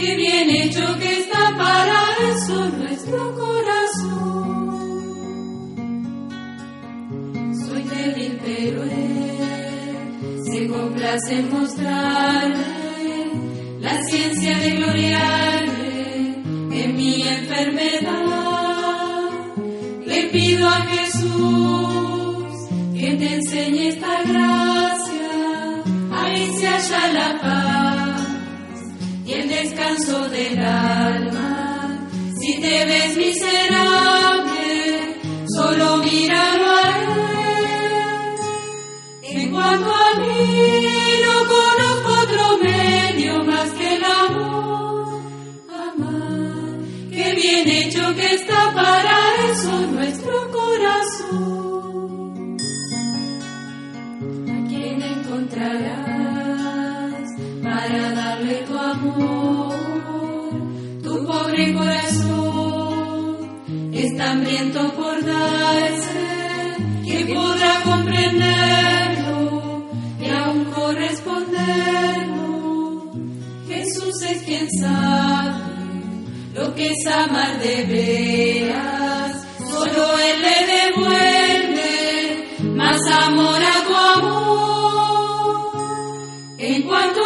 qué bien hecho que está para eso nuestro corazón. Soy débil, pero él se complace en mostrarme la ciencia de gloriarme en mi enfermedad. Le pido a Jesús que te enseñe esta gracia, ahí se halla la paz y el descanso del alma. Si te ves miserable, solo míralo a él. En cuanto a mí, no conozco otro medio más que el amor. Amar, qué bien hecho que está para eso nuestro corazón. ¿A quién encontrarás para darle tu amor? Tu pobre corazón está hambriento por darse, que podrá comprenderlo y aún corresponderlo. Jesús es quien sabe lo que es amar de veras, solo Él le devuelve más amor a tu amor. En cuanto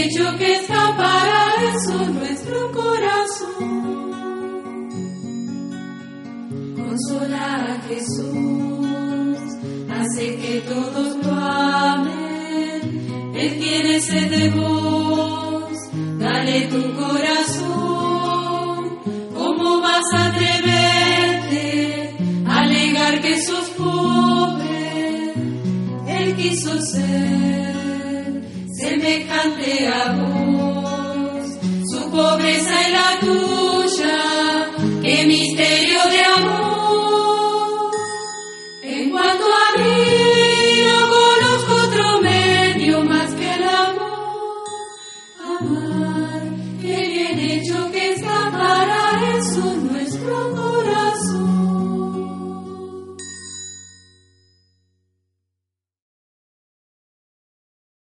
hecho que está para eso nuestro corazón. Consola a Jesús, hace que todos lo amen. Él tiene sed de vos, dale tu corazón. ¿Cómo vas a atreverte a alegar que sos pobre? Él quiso ser semejante a vos, su pobreza y la tuya, qué misterio de amor. En cuanto a mí, no conozco otro medio más que el amor. Amar, qué bien hecho que